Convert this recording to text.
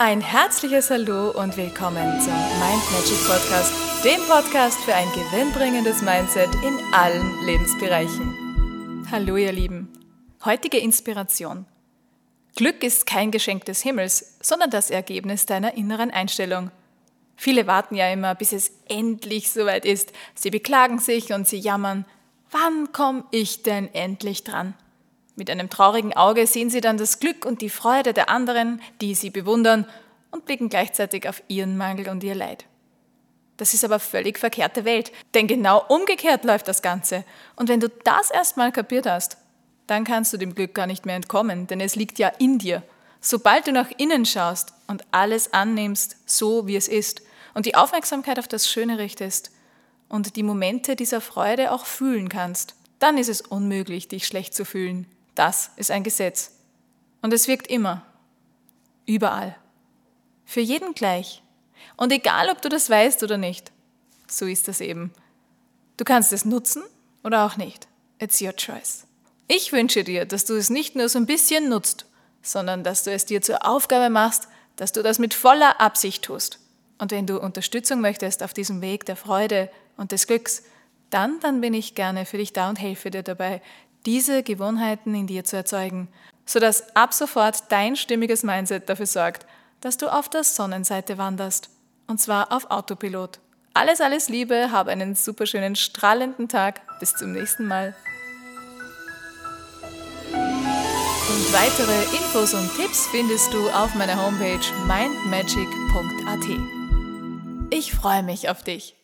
Ein herzliches Hallo und willkommen zum Mind Magic Podcast, dem Podcast für ein gewinnbringendes Mindset in allen Lebensbereichen. Hallo ihr Lieben. Heutige Inspiration. Glück ist kein Geschenk des Himmels, sondern das Ergebnis deiner inneren Einstellung. Viele warten ja immer, bis es endlich soweit ist. Sie beklagen sich und sie jammern. Wann komme ich denn endlich dran? Mit einem traurigen Auge sehen sie dann das Glück und die Freude der anderen, die sie bewundern, und blicken gleichzeitig auf ihren Mangel und ihr Leid. Das ist aber völlig verkehrte Welt, denn genau umgekehrt läuft das Ganze. Und wenn du das erstmal kapiert hast, dann kannst du dem Glück gar nicht mehr entkommen, denn es liegt ja in dir. Sobald du nach innen schaust und alles annimmst, so wie es ist, und die Aufmerksamkeit auf das Schöne richtest und die Momente dieser Freude auch fühlen kannst, dann ist es unmöglich, dich schlecht zu fühlen. Das ist ein Gesetz. Und es wirkt immer. Überall. Für jeden gleich. Und egal, ob du das weißt oder nicht. So ist das eben. Du kannst es nutzen oder auch nicht. It's your choice. Ich wünsche dir, dass du es nicht nur so ein bisschen nutzt, sondern dass du es dir zur Aufgabe machst, dass du das mit voller Absicht tust. Und wenn du Unterstützung möchtest auf diesem Weg der Freude und des Glücks, dann, dann bin ich gerne für dich da und helfe dir dabei, diese Gewohnheiten in dir zu erzeugen, sodass ab sofort dein stimmiges Mindset dafür sorgt, dass du auf der Sonnenseite wanderst. Und zwar auf Autopilot. Alles, alles Liebe, hab einen superschönen, strahlenden Tag. Bis zum nächsten Mal. Und weitere Infos und Tipps findest du auf meiner Homepage mindmagic.at. Ich freue mich auf dich.